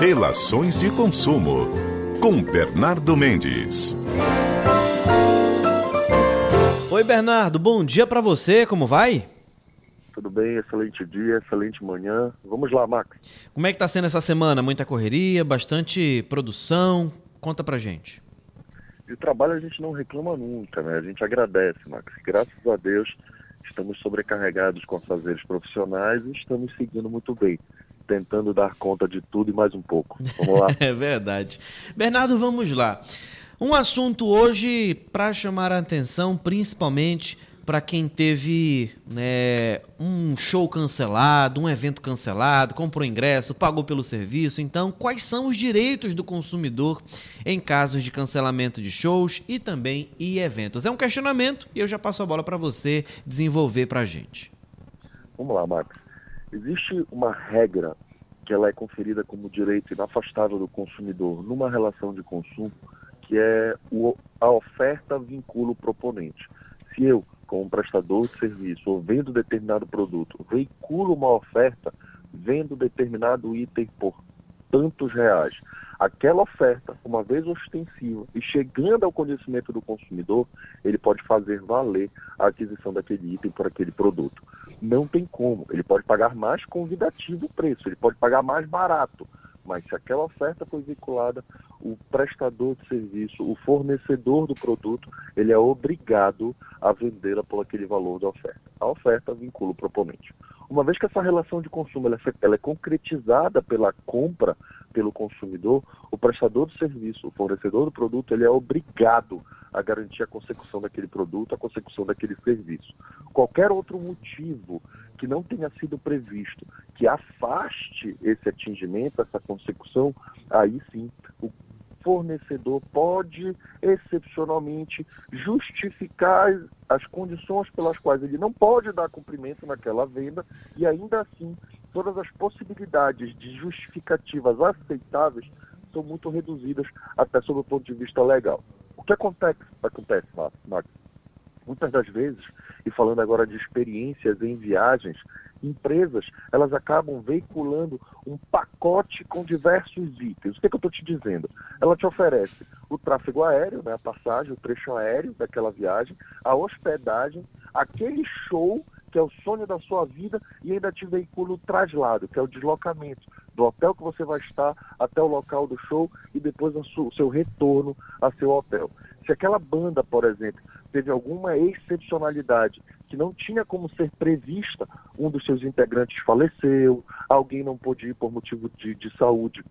Relações de consumo com Bernardo Mendes. Oi Bernardo, bom dia para você, como vai? Tudo bem, excelente dia, excelente manhã. Vamos lá, Max. Como é que tá sendo essa semana? Muita correria, bastante produção? Conta pra gente. De trabalho a gente não reclama nunca, né? A gente agradece, Max. Graças a Deus estamos sobrecarregados com fazeres profissionais e estamos seguindo muito bem tentando dar conta de tudo e mais um pouco. Vamos lá. é verdade. Bernardo, vamos lá. Um assunto hoje para chamar a atenção, principalmente para quem teve né, um show cancelado, um evento cancelado, comprou ingresso, pagou pelo serviço. Então, quais são os direitos do consumidor em casos de cancelamento de shows e também e eventos? É um questionamento e eu já passo a bola para você desenvolver para a gente. Vamos lá, Marcos. Existe uma regra que ela é conferida como direito inafastável do consumidor numa relação de consumo, que é o, a oferta vincula o proponente. Se eu como prestador de serviço ou vendo determinado produto, veicula uma oferta vendo determinado item por tantos reais. Aquela oferta, uma vez ostensiva e chegando ao conhecimento do consumidor, ele pode fazer valer a aquisição daquele item por aquele produto. Não tem como. Ele pode pagar mais convidativo o preço, ele pode pagar mais barato. Mas se aquela oferta foi vinculada, o prestador de serviço, o fornecedor do produto, ele é obrigado a vendê-la por aquele valor da oferta. A oferta vincula o proponente. Uma vez que essa relação de consumo ela é, ela é concretizada pela compra pelo consumidor, o prestador de serviço, o fornecedor do produto, ele é obrigado a garantir a consecução daquele produto, a consecução daquele serviço. Qualquer outro motivo que não tenha sido previsto que afaste esse atingimento, essa consecução, aí sim o fornecedor pode excepcionalmente justificar as condições pelas quais ele não pode dar cumprimento naquela venda e ainda assim todas as possibilidades de justificativas aceitáveis são muito reduzidas até sob o ponto de vista legal. O que acontece, acontece Max? Muitas das vezes, e falando agora de experiências em viagens, empresas elas acabam veiculando um pacote com diversos itens. O que, é que eu estou te dizendo? Ela te oferece o tráfego aéreo, né, a passagem, o trecho aéreo daquela viagem, a hospedagem, aquele show que é o sonho da sua vida, e ainda te veicula o traslado, que é o deslocamento do hotel que você vai estar até o local do show e depois o seu retorno a seu hotel. Se aquela banda, por exemplo, teve alguma excepcionalidade que não tinha como ser prevista, um dos seus integrantes faleceu, alguém não pôde ir por motivo de, de saúde,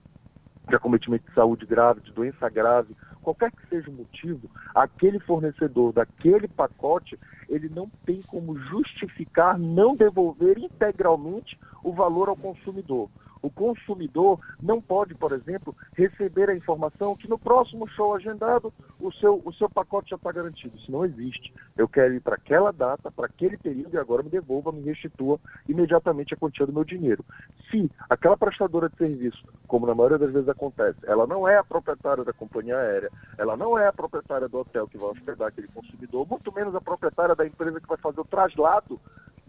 de acometimento de saúde grave, de doença grave, qualquer que seja o motivo, aquele fornecedor daquele pacote, ele não tem como justificar não devolver integralmente o valor ao consumidor. O consumidor não pode, por exemplo, receber a informação que no próximo show agendado o seu, o seu pacote já está garantido. Isso não existe. Eu quero ir para aquela data, para aquele período e agora me devolva, me restitua imediatamente a quantia do meu dinheiro. Se aquela prestadora de serviço, como na maioria das vezes acontece, ela não é a proprietária da companhia aérea, ela não é a proprietária do hotel que vai hospedar aquele consumidor, muito menos a proprietária da empresa que vai fazer o traslado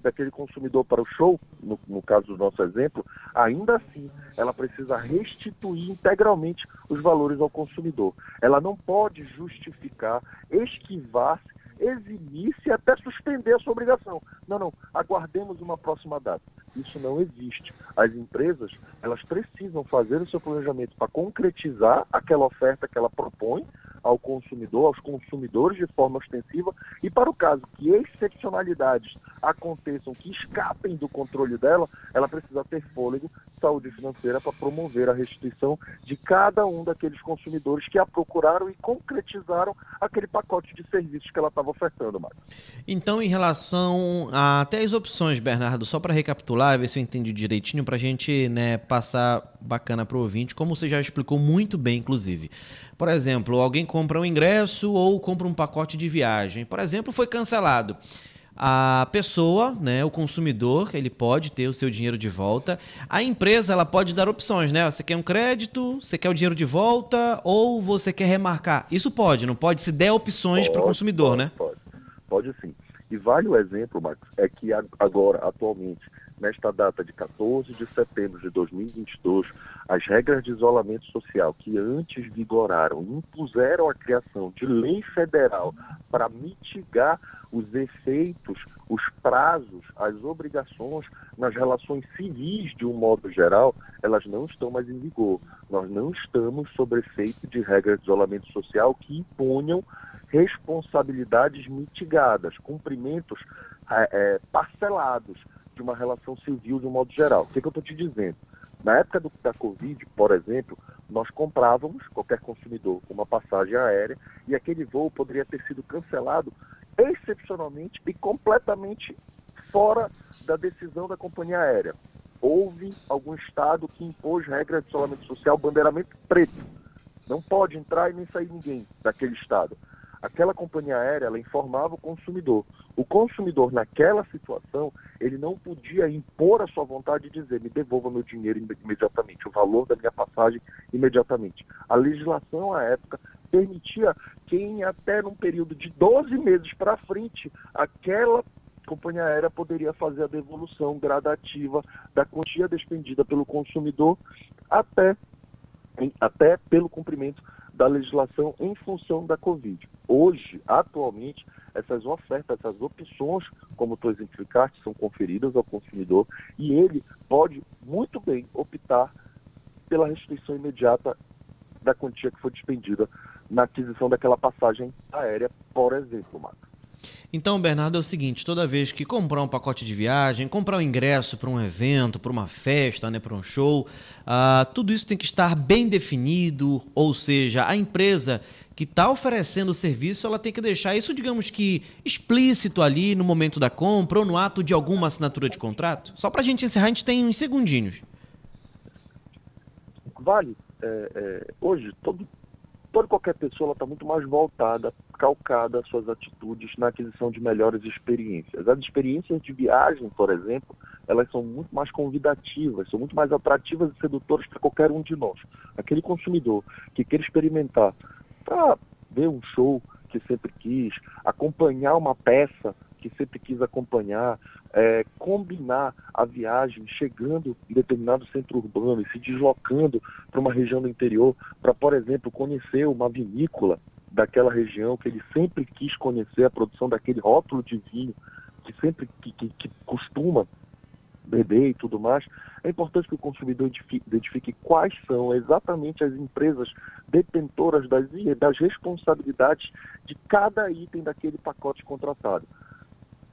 daquele consumidor para o show, no, no, caso do nosso exemplo, ainda assim ela precisa restituir integralmente os valores ao consumidor. Ela não pode justificar, esquivar-se, eximir-se até suspender a sua obrigação. Não, não, aguardemos uma próxima data. Isso não existe. As empresas, elas precisam fazer o seu planejamento para concretizar aquela oferta que ela propõe ao consumidor, aos consumidores de forma ostensiva, e para o caso que excepcionalidades aconteçam que escapem do controle dela, ela precisa ter fôlego, saúde financeira para promover a restituição de cada um daqueles consumidores que a procuraram e concretizaram aquele pacote de serviços que ela estava ofertando, Marcos. Então, em relação a até as opções, Bernardo, só para recapitular, ver se eu entendi direitinho, para a gente né, passar bacana para o ouvinte, como você já explicou muito bem, inclusive. Por exemplo, alguém compra um ingresso ou compra um pacote de viagem. Por exemplo, foi cancelado a pessoa, né, o consumidor, ele pode ter o seu dinheiro de volta. A empresa, ela pode dar opções, né? Você quer um crédito, você quer o dinheiro de volta ou você quer remarcar. Isso pode, não pode? Se der opções para o consumidor, pode, né? Pode, pode sim. E vale o exemplo, Marcos, é que agora, atualmente, nesta data de 14 de setembro de 2022, as regras de isolamento social que antes vigoraram impuseram a criação de lei federal para mitigar os efeitos, os prazos, as obrigações nas relações civis de um modo geral, elas não estão mais em vigor. Nós não estamos sob efeito de regras de isolamento social que imponham responsabilidades mitigadas, cumprimentos é, é, parcelados de uma relação civil de um modo geral. O que, que eu estou te dizendo? Na época do, da Covid, por exemplo, nós comprávamos, qualquer consumidor, uma passagem aérea e aquele voo poderia ter sido cancelado excepcionalmente e completamente fora da decisão da companhia aérea. Houve algum estado que impôs regras de isolamento social, bandeiramento preto. Não pode entrar e nem sair ninguém daquele estado. Aquela companhia aérea, ela informava o consumidor. O consumidor, naquela situação, ele não podia impor a sua vontade e dizer, me devolva meu dinheiro imediatamente, o valor da minha passagem imediatamente. A legislação, à época, permitia quem até num período de 12 meses para frente, aquela companhia aérea poderia fazer a devolução gradativa da quantia despendida pelo consumidor até, até pelo cumprimento da legislação em função da Covid. Hoje, atualmente, essas ofertas, essas opções, como tu exemplificaste, são conferidas ao consumidor e ele pode muito bem optar pela restrição imediata da quantia que foi despendida na aquisição daquela passagem aérea, por exemplo, Marcos. Então, Bernardo, é o seguinte: toda vez que comprar um pacote de viagem, comprar um ingresso para um evento, para uma festa, né, para um show, uh, tudo isso tem que estar bem definido, ou seja, a empresa que está oferecendo o serviço, ela tem que deixar isso, digamos que, explícito ali no momento da compra ou no ato de alguma assinatura de contrato? Só para a gente encerrar, a gente tem uns segundinhos. Vale. É, é, hoje, todo, toda qualquer pessoa está muito mais voltada, calcada as suas atitudes na aquisição de melhores experiências. As experiências de viagem, por exemplo, elas são muito mais convidativas, são muito mais atrativas e sedutoras para qualquer um de nós. Aquele consumidor que quer experimentar para ver um show que sempre quis, acompanhar uma peça que sempre quis acompanhar, é, combinar a viagem chegando em determinado centro urbano e se deslocando para uma região do interior para, por exemplo, conhecer uma vinícola daquela região que ele sempre quis conhecer, a produção daquele rótulo de vinho que sempre que, que, que costuma beber e tudo mais, é importante que o consumidor identifique quais são exatamente as empresas detentoras das, das responsabilidades de cada item daquele pacote contratado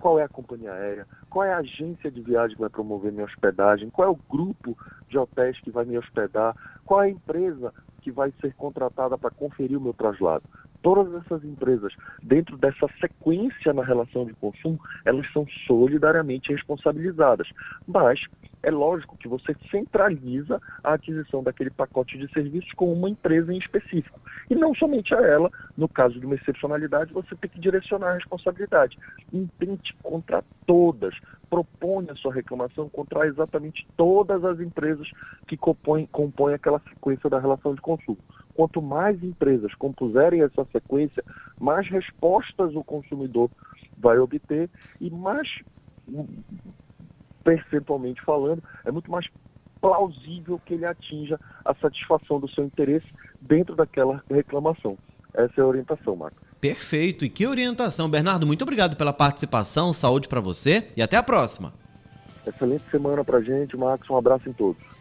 qual é a companhia aérea, qual é a agência de viagem que vai promover minha hospedagem, qual é o grupo de hotéis que vai me hospedar, qual é a empresa que vai ser contratada para conferir o meu traslado. Todas essas empresas, dentro dessa sequência na relação de consumo, elas são solidariamente responsabilizadas. Mas é lógico que você centraliza a aquisição daquele pacote de serviços com uma empresa em específico. E não somente a ela, no caso de uma excepcionalidade, você tem que direcionar a responsabilidade. Intente contra todas, propõe a sua reclamação contra exatamente todas as empresas que compõem, compõem aquela sequência da relação de consumo. Quanto mais empresas compuserem essa sequência, mais respostas o consumidor vai obter e mais percentualmente falando, é muito mais plausível que ele atinja a satisfação do seu interesse dentro daquela reclamação. Essa é a orientação, Marcos. Perfeito. E que orientação, Bernardo. Muito obrigado pela participação. Saúde para você e até a próxima. Excelente semana para gente, Marcos. Um abraço em todos.